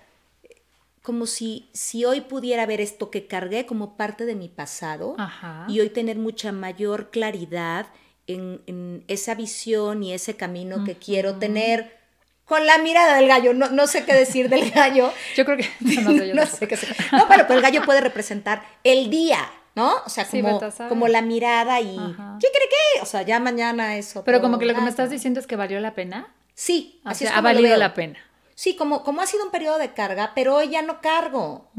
como si, si hoy pudiera ver esto que cargué como parte de mi pasado Ajá. y hoy tener mucha mayor claridad en, en esa visión y ese camino que quiero tener con la mirada del gallo. No, no sé qué decir del (laughs) gallo. Yo creo que. (laughs) No, sé, yo (laughs) no sé qué sé. No, pero, pero el gallo puede representar el día, ¿no? O sea, como, como la mirada y Ajá. ¿qué cree qué? O sea, ya mañana eso. Pero como que lo que me estás diciendo es que valió la pena. Sí, O así sea, es ha como valido la pena. Sí, como, como ha sido un periodo de carga, pero hoy ya no cargo.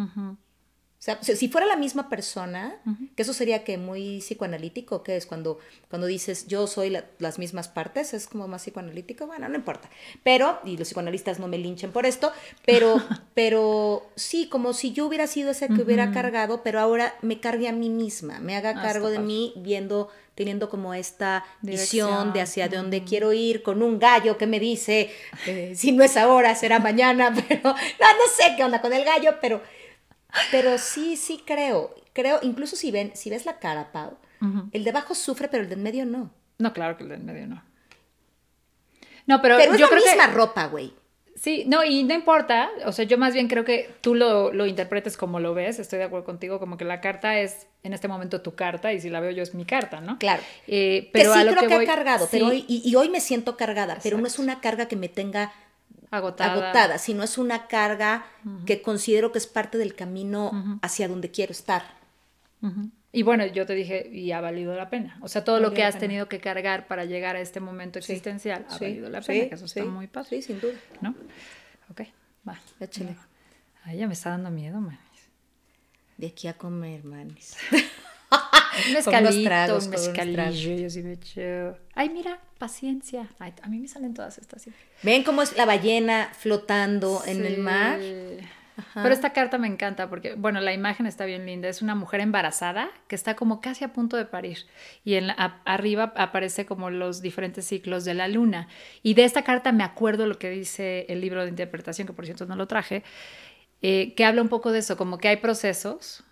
O sea, si fuera la misma persona, que eso sería que muy psicoanalítico, que es cuando, cuando dices yo soy la- las mismas partes, es como más psicoanalítico, bueno, no importa. Pero, y los psicoanalistas no me linchen por esto, pero, (laughs) pero sí, como si yo hubiera sido ese que hubiera cargado, pero ahora me cargue a mí misma, me haga Ah, cargo de mí, viendo, teniendo como esta visión de hacia dónde quiero ir, con un gallo que me dice, eh, si no es ahora, será mañana, (laughs) pero no, no sé qué onda con el gallo, pero pero sí, sí creo. Creo, incluso si ven, si ves la cara, Pau, el de abajo sufre, pero el de en medio no. No, claro que el del medio no. No, pero, Pero es yo la creo misma que. ropa, güey. Sí, no, y no importa. O sea, yo más bien creo que tú lo, lo interpretes como lo ves. Estoy de acuerdo contigo, como que la carta es en este momento tu carta y si la veo yo es mi carta, ¿no? Claro. Eh, pero que sí a lo creo que, voy- he cargado, pero hoy, y, y hoy me siento cargada, pero no es una carga que me tenga agotada. agotada, sino es una carga que considero que es parte del camino hacia donde quiero estar. Y bueno, yo te dije, y ha valido la pena. O sea, todo lo que has pena. tenido que cargar para llegar a este momento existencial ha Sí, valido la sí, pena, que eso sí, está muy padre. Sí, sin duda. ¿No? Ok, va. Échale. Ay, ya me está dando miedo, man. De aquí a comer, manis. (laughs) Un unos mezcalito, tragos, un unos mezcalillo, yo sí me echo. Ay, mira, paciencia. Ay, a mí me salen todas estas. sí. ¿Ven cómo es la ballena flotando en el Sí. mar? Pero esta carta me encanta porque, bueno, la imagen está bien linda. Es una mujer embarazada que está como casi a punto de parir. Y en la- a- arriba aparece como los diferentes ciclos de la luna. Y de esta carta me acuerdo lo que dice el libro de interpretación, que por cierto no lo traje, eh, que habla un poco de eso, como que hay procesos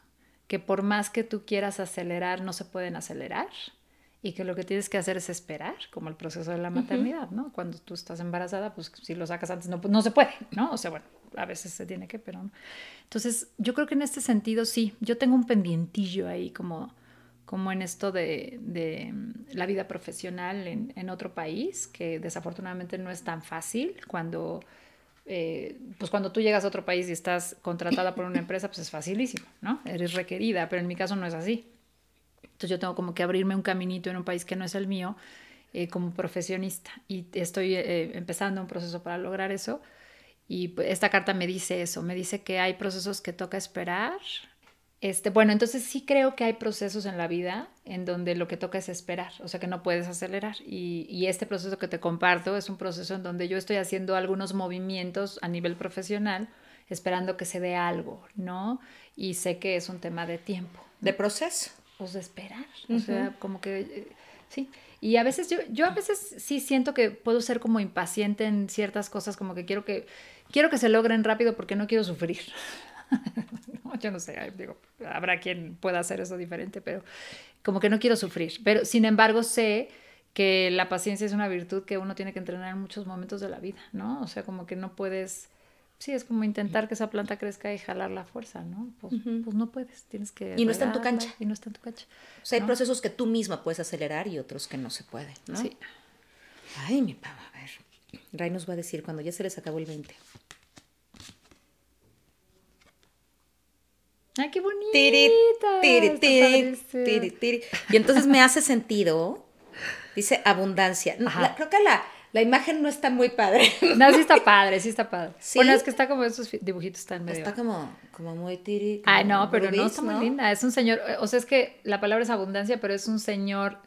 que por más que tú quieras acelerar, no se pueden acelerar. Y que lo que tienes que hacer es esperar, como el proceso de la maternidad, ¿no? Cuando tú estás embarazada, pues si lo sacas antes no, no se puede, ¿no? O sea, bueno, a veces se tiene que, pero no. Entonces, yo creo que en este sentido sí, yo tengo un pendientillo ahí como, como en esto de, de, mm, la vida profesional en, en otro país, que desafortunadamente no es tan fácil cuando, eh, pues cuando tú llegas a otro país y estás contratada por una empresa, pues es facilísimo, ¿no? Eres requerida, pero en mi caso no es así. Entonces yo tengo como que abrirme un caminito en un país que no es el mío eh, como profesionista y estoy eh, empezando un proceso para lograr eso. Y pues, esta carta me dice eso, me dice que hay procesos que toca esperar. Este, bueno, entonces sí creo que hay procesos en la vida en donde lo que toca es esperar, o sea que no puedes acelerar. Y, y este proceso que te comparto es un proceso en donde yo estoy haciendo algunos movimientos a nivel profesional, esperando que se dé algo, ¿no? Y sé que es un tema de tiempo De proceso. pues de esperar. O sea, como que eh, sí. Y a veces yo, yo a veces sí siento que puedo ser como impaciente en ciertas cosas, como que quiero que quiero que se logren rápido porque no quiero sufrir. (laughs) yo no sé, digo, habrá quien pueda hacer eso diferente, pero como que no quiero sufrir. Pero sin embargo sé que la paciencia es una virtud que uno tiene que entrenar en muchos momentos de la vida, ¿no? O sea, como que no puedes, sí, es como intentar que esa planta crezca y jalar la fuerza, ¿no? Pues, pues no puedes, tienes que... Y no está en tu cancha. Y no está en tu cancha. O sea, hay procesos que tú misma puedes acelerar y otros que no se pueden, ¿no? Sí. Ay, mi pava, a ver. Ray nos va a decir cuando ya se les acabó el 20. ¡Ay, qué bonita! y entonces me hace sentido, dice abundancia. creo que la, la, imagen no está muy padre. No, sí está padre, sí está padre. (laughs) Bueno, es que está como esos dibujitos están medio... Está como, como muy tiri. Ay, no, pero no, está muy linda. Es un señor, o sea, es que la palabra es abundancia, pero es un señor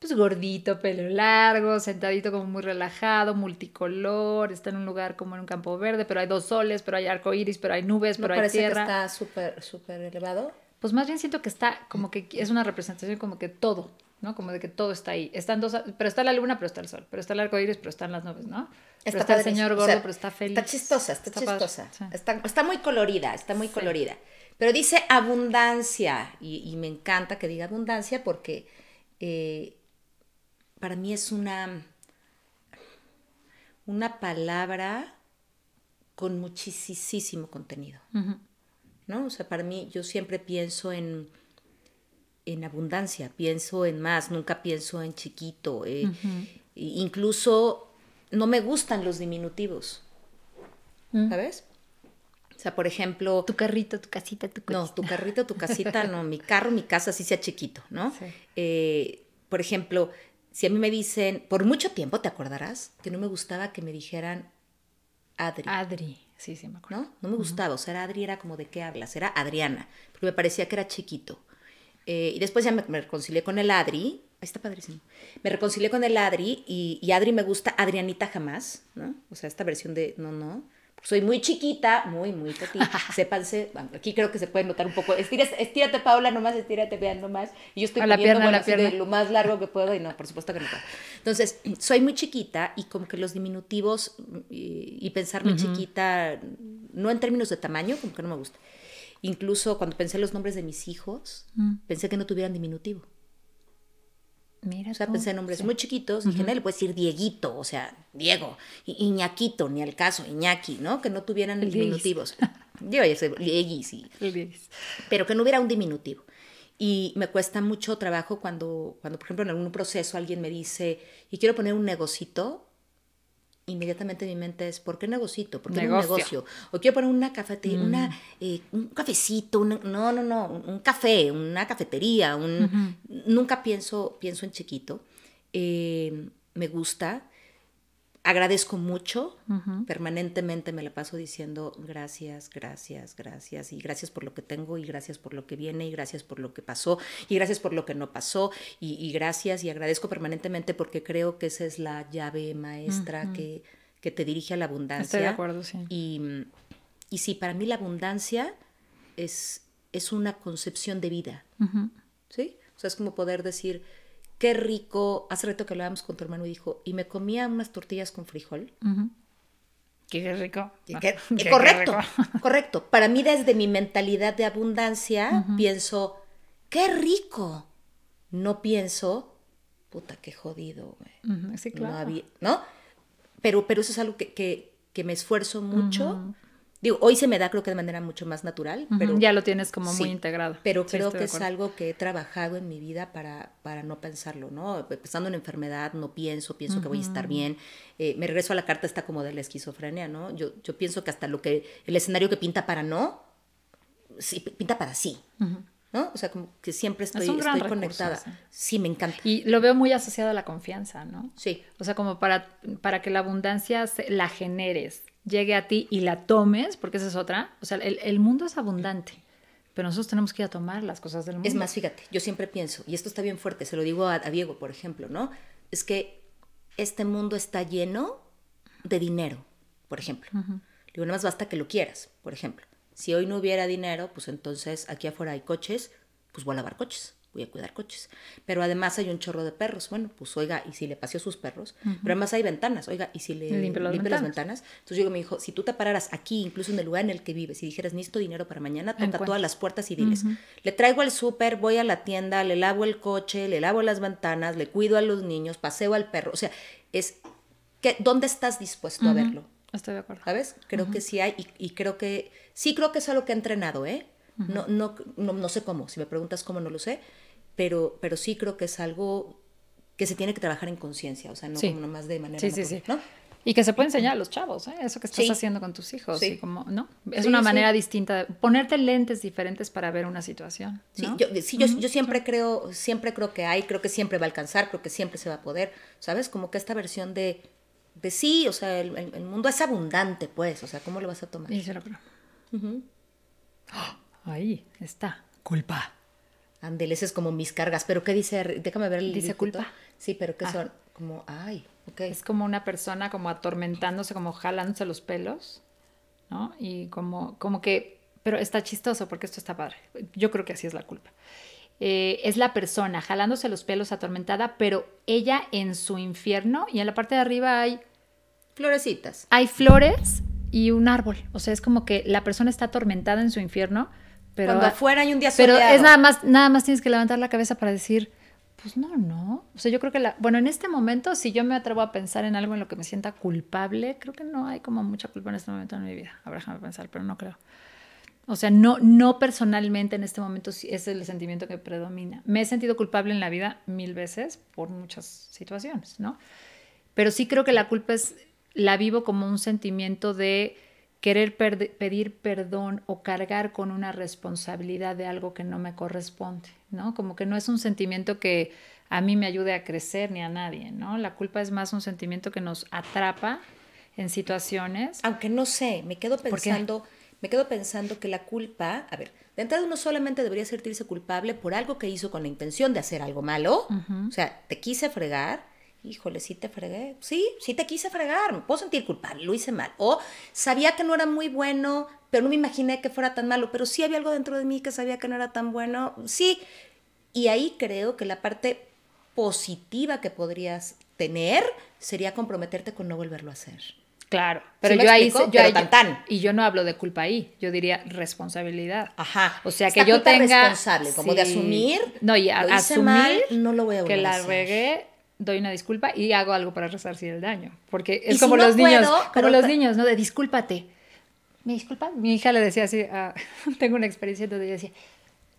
pues gordito, pelo largo, sentadito como muy relajado, multicolor, está en un lugar como en un campo verde, pero hay dos soles, pero hay arco iris, pero hay nubes, pero hay tierra. Que está súper, súper elevado? Pues más bien siento que está como que es una representación como que todo, ¿no? Como de que todo está ahí. Están dos, pero está la luna, pero está el sol, pero está el arco iris, pero están las nubes, ¿no? Está, el señor gordo, pero está feliz. Está chistosa, está, chistosa. Está, está, muy colorida, está muy colorida. Pero dice abundancia, y, me encanta que diga abundancia porque eh, para mí es una, una palabra con muchísimo contenido. ¿No? O sea, para mí yo siempre pienso en, en abundancia, pienso en más, nunca pienso en chiquito. Eh, incluso no me gustan los diminutivos. ¿Sabes? O sea, por ejemplo... Tu carrito, tu casita, tu casita. No, tu carrito, tu casita, no. Mi (laughs) carro, mi casa, sí sea chiquito, ¿no? Eh, por ejemplo, si a mí me dicen, por mucho tiempo te acordarás, que no me gustaba que me dijeran Adri. Adri, sí, sí, me acuerdo. ¿No? No me gustaba, o sea, Adri era como de qué hablas, era Adriana, porque me parecía que era chiquito. Eh, y después ya me, reconcilié con el Adri, ahí está padrísimo, me reconcilié con el Adri y, y Adri me gusta Adrianita jamás, ¿no? O sea, esta versión de no, no soy muy chiquita, muy, muy (laughs) petita. Sépanse, aquí creo que se puede notar un poco. Estírate, estírate Paula, nomás estírate, vean nomás. Y yo estoy la pierna, la pierna. lo más largo que puedo y no, por supuesto que no puedo. Entonces, (clears throat) soy muy chiquita y como que los diminutivos y, pensarme chiquita, no en términos de tamaño, como que no me gusta. Incluso cuando pensé los nombres de mis hijos, mm. pensé que no tuvieran diminutivo. Mira o sea, pensé en nombres muy chiquitos, dije, no le puedes decir Dieguito, o sea, Diego, Iñaquito, ni al caso, Iñaki, ¿no? Que no tuvieran diminutivos. (laughs) Yo ya sé, Liegui, sí. Pero que no hubiera un diminutivo. Y me cuesta mucho trabajo cuando, cuando, por ejemplo, en algún proceso alguien me dice, y quiero poner un negocito, inmediatamente mi mente es, ¿por qué negocito? ¿Por qué un negocio? O quiero poner una cafetería, una, mm. eh, un cafecito, no, no, no, un, café, una cafetería, un, nunca pienso, pienso en chiquito. Eh, me gusta, agradezco mucho, permanentemente me la paso diciendo gracias, gracias, gracias, y gracias por lo que tengo, y gracias por lo que viene, y gracias por lo que pasó, y gracias por lo que no pasó, y, gracias, y agradezco permanentemente porque creo que esa es la llave maestra que, que, te dirige a la abundancia. Estoy de acuerdo, sí. Y, y sí, para mí la abundancia es, es una concepción de vida, ¿sí? O sea, es como poder decir, qué rico. Hace rato que hablábamos con tu hermano y dijo, y me comía unas tortillas con frijol. Qué rico. (laughs) correcto, (laughs) correcto. Para mí, desde mi mentalidad de abundancia, pienso, qué rico. No pienso, puta, qué jodido, güey. sí, claro. No, Pero, pero eso es algo que, que, me esfuerzo mucho. Digo, hoy se me da creo que de manera mucho más natural, pero... Ya lo tienes como muy integrado. Pero creo que es algo que he trabajado en mi vida para, para no pensarlo, ¿no? Pensando en enfermedad, no pienso, pienso que voy a estar bien. Eh, me regreso a la carta esta como de la esquizofrenia, ¿no? Yo, yo pienso que hasta lo que, el escenario que pinta para no, sí, pinta para sí. ¿no? O sea, como que siempre estoy, estoy conectada. Sí. me encanta. Y lo veo muy asociado a la confianza, ¿no? Sí. O sea, como para, para que la abundancia la generes, llegue a ti y la tomes, porque esa es otra. O sea, el, mundo es abundante, pero nosotros tenemos que ir a tomar las cosas del mundo. Es más, fíjate, yo siempre pienso, y esto está bien fuerte, se lo digo a, Diego, por ejemplo, ¿no? Es que este mundo está lleno de dinero, por ejemplo. Digo, nada más basta que lo quieras, por ejemplo. Si hoy no hubiera dinero, pues entonces aquí afuera hay coches, pues voy a lavar coches. Voy a cuidar coches. Pero además hay un chorro de perros. Bueno, pues oiga, y si le paseó sus perros. Pero además hay ventanas, oiga, y si le Limpia las las ventanas. Entonces yo digo, mi hijo, si tú te pararas aquí, incluso en el lugar en el que vives, y dijeras, necesito dinero para mañana, toca todas las puertas y diles, le traigo al súper, voy a la tienda, le lavo el coche, le lavo las ventanas, le cuido a los niños, paseo al perro. O sea, es, que, ¿dónde estás dispuesto a verlo? Estoy de acuerdo. ¿Sabes? Creo que sí hay y, y creo que sí creo que es algo que he entrenado, ¿eh? no, no, no, no sé cómo, si me preguntas cómo no lo sé, pero, pero sí creo que es algo que se tiene que trabajar en conciencia, o sea, no Sí. como nomás de manera Sí, sí, sí. ¿no? Y que se puede enseñar a los chavos, ¿eh? eso que estás Sí. haciendo con tus hijos. Sí. y como, ¿no? Es Sí, una manera distinta de ponerte lentes diferentes para ver una situación. Sí, ¿no? yo, sí, yo, yo siempre creo, siempre creo que hay, creo que siempre va a alcanzar, creo que siempre se va a poder, ¿sabes? Como que esta versión de, de sí, o sea, el, el- el mundo es abundante, pues, o sea, ¿cómo lo vas a tomar? Y se lo creo. ¡Ah! Ahí está. Culpa. Ándele, ese es como mis cargas, pero ¿qué dice? Déjame ver el Dice culpa. Sí, pero ¿qué Ah. son? Como, ay, ok. Es como una persona como atormentándose, como jalándose los pelos, ¿no? Y como, como que, pero está chistoso porque esto está padre. Yo creo que así es la culpa. Eh, es la persona jalándose los pelos atormentada, pero ella en su infierno y en la parte de arriba hay, Florecitas. hay flores y un árbol. O sea, es como que la persona está atormentada en su infierno, pero, Cuando afuera hay un día pero soleado. es nada más, nada más tienes que levantar la cabeza para decir, pues no, no. O sea, yo creo que la, bueno, en este momento, si yo me atrevo a pensar en algo en lo que me sienta culpable, creo que no hay como mucha culpa en este momento en mi vida. Ver, déjame pensar, pero no creo. O sea, no, no personalmente en este momento sí es el sentimiento que predomina. Me he sentido culpable en la vida mil veces por muchas situaciones, ¿no? Pero sí creo que la culpa es, la vivo como un sentimiento de querer pedir perdón o cargar con una responsabilidad de algo que no me corresponde, ¿no? Como que no es un sentimiento que a mí me ayude a crecer ni a nadie, ¿no? La culpa es más un sentimiento que nos atrapa en situaciones. Aunque no sé, me quedo pensando, me quedo pensando que la culpa, a ver, de entrada uno solamente debería sentirse culpable por algo que hizo con la intención de hacer algo malo. O sea, te quise fregar, híjole, sí te fregué. Sí, sí te quise fregar, me puedo sentir culpable, lo hice mal. O sabía que no era muy bueno, pero no me imaginé que fuera tan malo, pero sí había algo dentro de mí que sabía que no era tan bueno. Sí. Y ahí creo que la parte positiva que podrías tener sería comprometerte con no volverlo a hacer. Claro, pero me yo ahí, yo Pero tan, tan. y yo no hablo de culpa ahí, yo diría responsabilidad. Ajá. O sea, que Esta yo culpa tenga responsable, como de sí. asumir, No, y a- lo hice asumir mal, no lo voy a que volver a la hacer. regué, doy una disculpa y hago algo para resarcir el daño, porque es si como no los niños, puedo, como pero los niños, ¿no? De discúlpate. ¿Me disculpa? Mi hija le decía así, ah, (laughs) tengo una experiencia donde yo decía,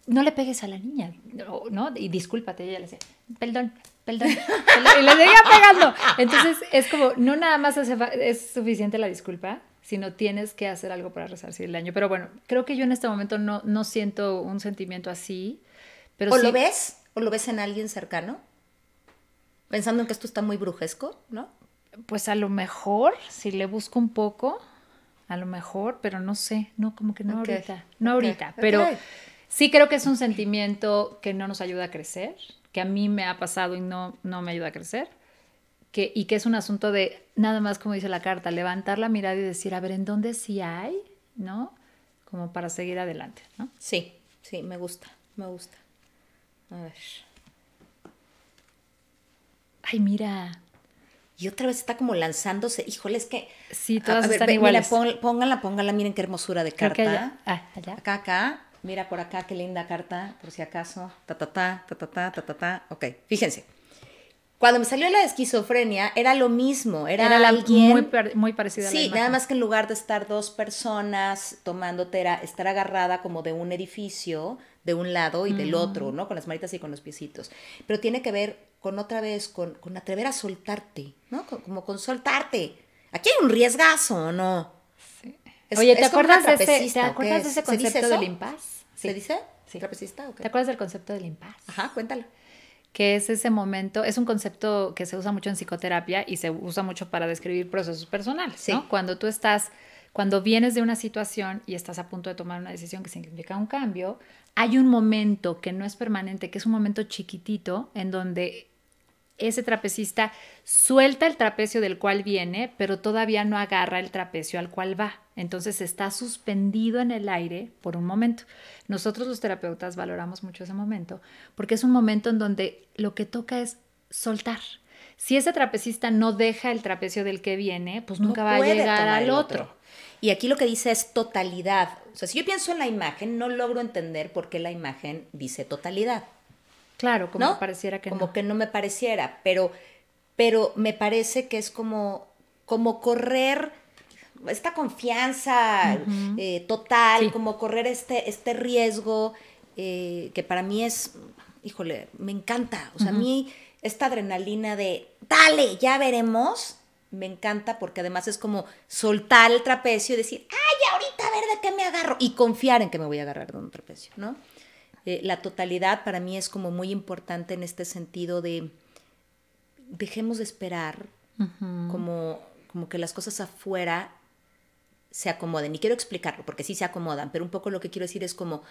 no le pegues a la niña, ¿no? ¿no? Y discúlpate. Y ella le decía, perdón, perdón, perdón", (laughs) Y le seguía pegando. Entonces, es como, no nada más hace es suficiente la disculpa, sino tienes que hacer algo para resarcir el daño. Pero bueno, creo que yo en este momento no, no siento un sentimiento así. Pero ¿O sí- lo ves? ¿O lo ves en alguien cercano? Pensando en que esto está muy brujesco, ¿no? Pues a lo mejor, si le busco un poco, a lo mejor, pero no sé, no, como que no ahorita, no ahorita, pero sí creo que es un sentimiento que no nos ayuda a crecer, que a mí me ha pasado y no, no me ayuda a crecer, que, y que es un asunto de, nada más como dice la carta, levantar la mirada y decir, a ver, ¿en dónde sí hay? ¿No? Como para seguir adelante, ¿no? Sí, sí, me gusta, me gusta. A ver ay, mira. Y otra vez está como lanzándose. Híjole, es que. Sí, todas a, a están ver, iguales. Mira, pónganla, pónganla, miren qué hermosura de carta. Ah, allá. Acá, acá. Mira por acá, qué linda carta, por si acaso. Ta, ta, ta, ta, ta, ta, ta, ta. ta. Ok, fíjense. Cuando me salió la esquizofrenia, era lo mismo. Era, era la, alguien. Muy, muy parecida sí, a la imagen. nada más que en lugar de estar dos personas tomándote, era estar agarrada como de un edificio, de un lado y del mm. otro, ¿no? Con las manitas y con los piecitos. Pero tiene que ver con otra vez, con, con atrever a soltarte, ¿no? Con- como con soltarte. Aquí hay un riesgazo, ¿no? Es- Oye, ¿te es acuerdas de ese, ¿te ¿o qué acuerdas de es? ese ¿Se dice concepto del impas? ¿Se dice? Sí. ¿Trapecista o qué? ¿Te acuerdas del concepto del impas? Ajá, cuéntalo. Que es ese momento, es un concepto que se usa mucho en psicoterapia y se usa mucho para describir procesos personales, Sí. ¿no? Cuando tú estás, cuando vienes de una situación y estás a punto de tomar una decisión que significa un cambio, hay un momento que no es permanente, que es un momento chiquitito en donde ese trapecista suelta el trapecio del cual viene, pero todavía no agarra el trapecio al cual va. Entonces está suspendido en el aire por un momento. Nosotros los terapeutas valoramos mucho ese momento porque es un momento en donde lo que toca es soltar. Si ese trapecista no deja el trapecio del que viene, pues nunca va a llegar al otro. Y aquí lo que dice es totalidad. O sea, si yo pienso en la imagen, no logro entender por qué la imagen dice totalidad. Claro, como pareciera que como que no me pareciera, pero, pero me parece que es como, como correr esta confianza eh, total, como correr este, este riesgo eh, que para mí es, híjole, me encanta. O sea, a mí esta adrenalina de, dale, ya veremos, me encanta porque además es como soltar el trapecio y decir, ay, ahorita a ver de qué me agarro y confiar en que me voy a agarrar de un trapecio, ¿no? Eh, la totalidad para mí es como muy importante en este sentido de dejemos de esperar como, como que las cosas afuera se acomoden. Y quiero explicarlo, porque sí se acomodan, pero un poco lo que quiero decir es como,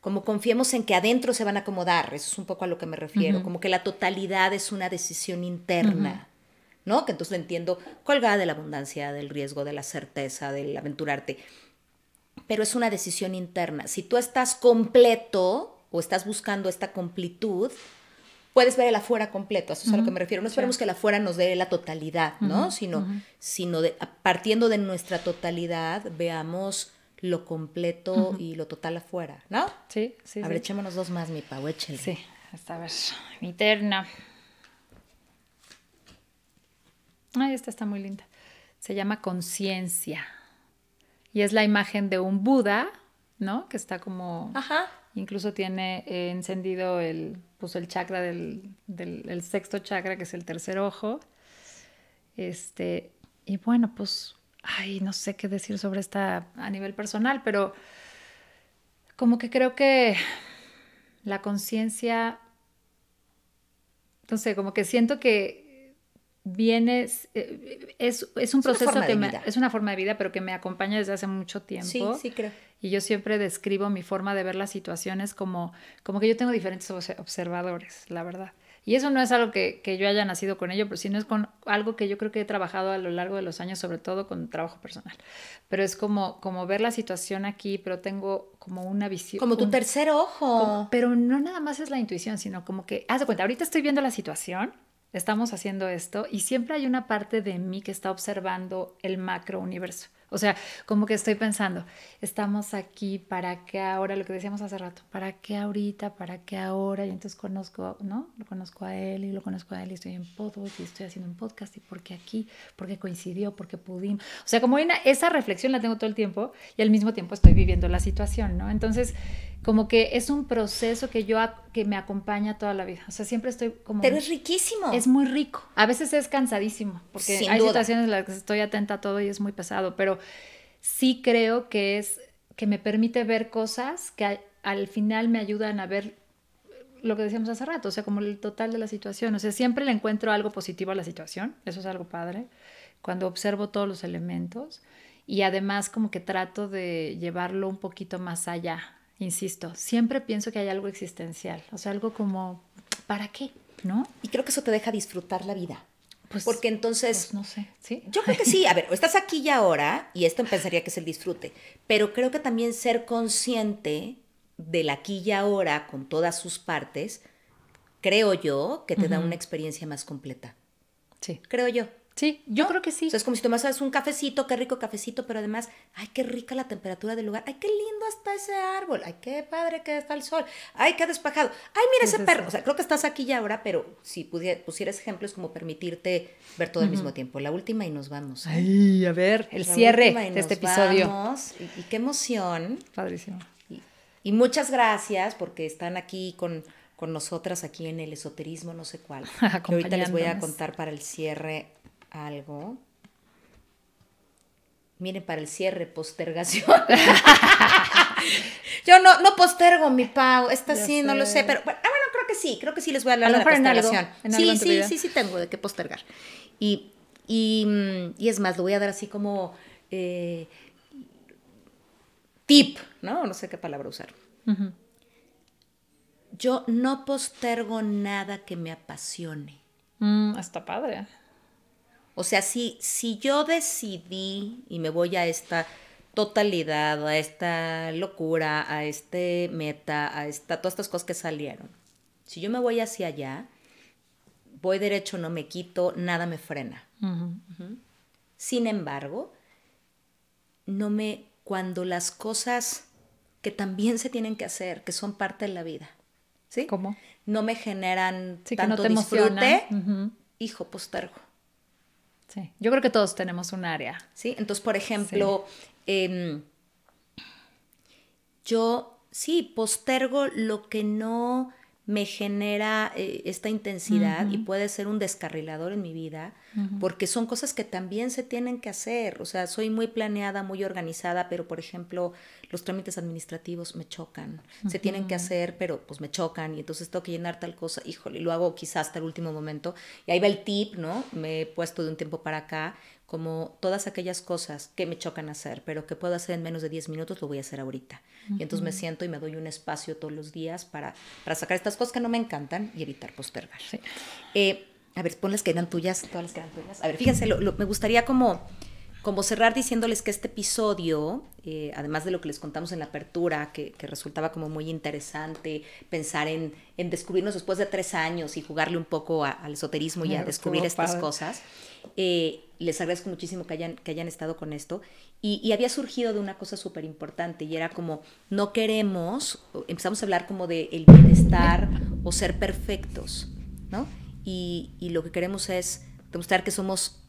como confiemos en que adentro se van a acomodar, eso es un poco a lo que me refiero, como que la totalidad es una decisión interna. ¿No? Que entonces lo entiendo colgada de la abundancia, del riesgo, de la certeza, del aventurarte. Pero es una decisión interna. Si tú estás completo, o estás buscando esta completud, puedes ver el afuera completo, eso es a lo que me refiero. No esperemos que el afuera nos dé la totalidad, ¿no? Sino, sino partiendo de nuestra totalidad, veamos lo completo y lo total afuera, ¿no? Sí, sí. A ver, echémonos dos más, mi Pau, échale. Sí, esta vez, mi terna. Ay, esta está muy linda. Se llama conciencia. Y es la imagen de un Buda, ¿no? Que está como Ajá. Incluso tiene eh, encendido el, pues el chakra del, del sexto chakra, que es el tercer ojo. Este, y bueno, pues, ay, no sé qué decir sobre esta a nivel personal, pero como que creo que la conciencia, no sé, como que siento que viene, eh, es, es un proceso que me, es una forma de vida, pero que me acompaña desde hace mucho tiempo. Sí, sí creo y yo siempre describo mi forma de ver las situaciones como, como que yo tengo diferentes observadores, la verdad. Y eso no es algo que, que, yo haya nacido con ello, pero sino es con algo que yo creo que he trabajado a lo largo de los años, sobre todo con trabajo personal. Pero es como, como ver la situación aquí, pero tengo como una visión. Como tu tercer ojo. pero no nada más es la intuición, sino como que, haz de cuenta, ahorita estoy viendo la situación, estamos haciendo esto, y siempre hay una parte de mí que está observando el macro universo. O sea, como que estoy pensando, estamos aquí, ¿para qué ahora? Lo que decíamos hace rato, ¿para qué ahorita? ¿Para qué ahora? Y entonces conozco, ¿no? Lo conozco a él y lo conozco a él y estoy en podcast y estoy haciendo un podcast y ¿por qué aquí? ¿Por qué coincidió? ¿Por qué pudimos? O sea, como una, esa reflexión la tengo todo el tiempo y al mismo tiempo estoy viviendo la situación, ¿no? Entonces, como que es un proceso que yo que me acompaña toda la vida. O sea, siempre estoy como Pero es riquísimo. Es muy rico. A veces es cansadísimo, porque hay situaciones en las que estoy atenta a todo y es muy pesado, pero sí creo que es que me permite ver cosas que al, final me ayudan a ver lo que decíamos hace rato, o sea, como el total de la situación. O sea, siempre le encuentro algo positivo a la situación, eso es algo padre, cuando observo todos los elementos y además como que trato de llevarlo un poquito más allá insisto, siempre pienso que hay algo existencial, o sea, algo como, ¿para qué? ¿No? Y creo que eso te deja disfrutar la vida. Pues, Porque entonces... Pues no sé, ¿sí? Yo creo que sí. A ver, estás aquí y ahora, y esto pensaría que es el disfrute, pero creo que también ser consciente del aquí y ahora con todas sus partes, creo yo que te da una experiencia más completa. Sí. Creo yo. Sí, yo creo que sí. es como si tomas un cafecito, qué rico cafecito, pero además, ay, qué rica la temperatura del lugar, ay, qué lindo está ese árbol, ay, qué padre que está el sol, ay, qué despajado, ay, mira ese perro. O sea, creo que estás aquí ya ahora, pero si pusieras ejemplos como permitirte ver todo al mismo tiempo. La última y nos vamos. ¿eh? Ay, a ver, el cierre de este episodio. Y, qué emoción. Padrísimo. Y, muchas gracias porque están aquí con con nosotras aquí en el esoterismo, no sé cuál. (laughs) ahorita les voy a contar para el cierre algo. Miren, para el cierre, postergación. (laughs) Yo no, no postergo mi pago. Esta sí, no lo sé, pero bueno, ah, bueno, creo que sí, creo que sí les voy a hablar de la postergación. sí, sí, sí, sí tengo de qué postergar. Y, y, mm, y, es más, lo voy a dar así como eh, tip, ¿no? No sé qué palabra usar. Yo no postergo nada que me apasione. Mm, está padre. O sea, si, si yo decidí y me voy a esta totalidad, a esta locura, a este meta, a esta, todas estas cosas que salieron, si yo me voy hacia allá, voy derecho, no me quito, nada me frena. Sin embargo, no me, cuando las cosas que también se tienen que hacer, que son parte de la vida, ¿sí? ¿Cómo? No me generan Sí, que tanto no te disfrute, hijo, postergo. Sí. Yo creo que todos tenemos un área. ¿sí? Entonces, por ejemplo, em, yo sí postergo lo que no me genera eh, esta intensidad y puede ser un descarrilador en mi vida, porque son cosas que también se tienen que hacer. O sea, soy muy planeada, muy organizada, pero por ejemplo, los trámites administrativos me chocan. Se tienen que hacer, pero pues me chocan y entonces tengo que llenar tal cosa. Híjole, y lo hago quizás hasta el último momento. Y ahí va el tip, ¿no? Me he puesto de un tiempo para acá como todas aquellas cosas que me chocan hacer, pero que puedo hacer en menos de 10 minutos, lo voy a hacer ahorita. Y entonces me siento y me doy un espacio todos los días para, para sacar estas cosas que no me encantan y evitar postergar. Sí. Eh, a ver, pon las que eran tuyas, todas las que eran tuyas. A ver, fíjense, lo- lo- me gustaría como, como cerrar diciéndoles que este episodio, eh, además de lo que les contamos en la apertura, que, que resultaba como muy interesante, pensar en, en descubrirnos después de tres años y jugarle un poco a- al esoterismo y a descubrir estas padre. cosas, eh, les agradezco muchísimo que hayan, que hayan estado con esto. Y, y había surgido de una cosa súper importante y era como, no queremos, empezamos a hablar como de el bienestar o ser perfectos, ¿no? Y, y lo que queremos es demostrar que somos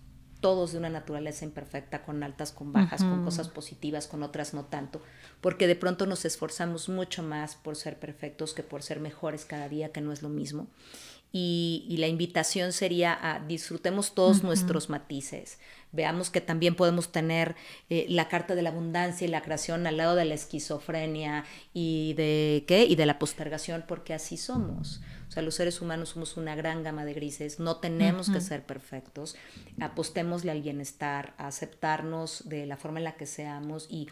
todos de una naturaleza imperfecta, con altas, con bajas, con cosas positivas, con otras no tanto, porque de pronto nos esforzamos mucho más por ser perfectos que por ser mejores cada día, que no es lo mismo. Y, y la invitación sería a disfrutemos todos nuestros matices. Veamos que también podemos tener eh, la carta de la abundancia y la creación al lado de la esquizofrenia y de qué y de la postergación, porque así somos. O sea, los seres humanos somos una gran gama de grises, no tenemos que ser perfectos. Apostémosle al bienestar, a aceptarnos de la forma en la que seamos y,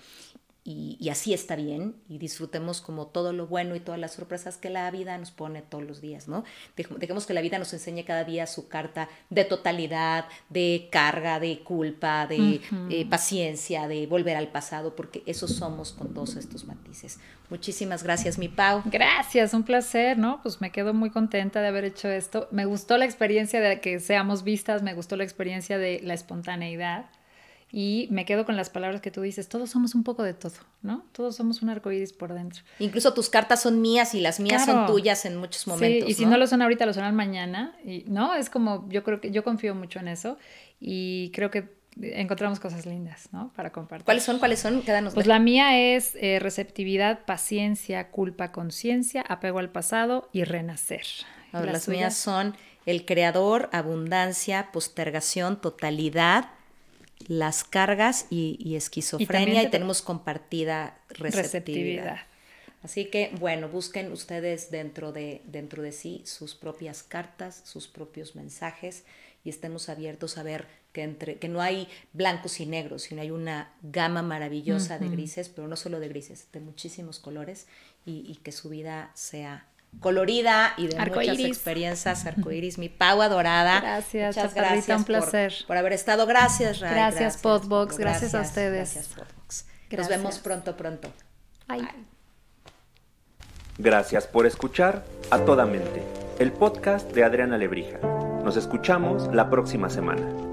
y, y así está bien y disfrutemos como todo lo bueno y todas las sorpresas que la vida nos pone todos los días, ¿no? Dej- Dejemos que la vida nos enseñe cada día su carta de totalidad, de carga, de culpa, de eh, paciencia, de volver al pasado, porque eso somos con todos estos matices. Muchísimas gracias, mi Pau. Gracias, un placer, ¿no? Pues me quedo muy contenta de haber hecho esto. Me gustó la experiencia de que seamos vistas, me gustó la experiencia de la espontaneidad y me quedo con las palabras que tú dices, todos somos un poco de todo, ¿no? Todos somos un arcoíris por dentro. Incluso tus cartas son mías y las mías son tuyas en muchos momentos. Sí, y si no lo son ahorita, lo son mañana, y no, es como yo creo que yo confío mucho en eso y creo que encontramos cosas lindas, ¿no? Para compartir. ¿Cuáles son? ¿Cuáles son? Quédanos. Pues la mía es eh, receptividad, paciencia, culpa, conciencia, apego al pasado y renacer. A ver, ¿Y las mías son el creador, abundancia, postergación, totalidad, las cargas y, y esquizofrenia y, tenemos compartida receptividad. Receptividad. Así que, bueno, busquen ustedes dentro de, dentro de sí sus propias cartas, sus propios mensajes y estemos abiertos a ver que, entre, que no hay blancos y negros, sino hay una gama maravillosa de grises, pero no solo de grises, de muchísimos colores y, y que su vida sea colorida y de muchas experiencias arcoíris. Mi Pau adorada. Gracias, Muchas gracias un por- placer. Por, haber estado. Gracias, Ray. Gracias, Podbox. Gracias a ustedes. Gracias, Podbox. Nos vemos pronto, pronto. Bye. Gracias por escuchar A Toda Mente, el podcast de Adriana Lebrija. Nos escuchamos la próxima semana.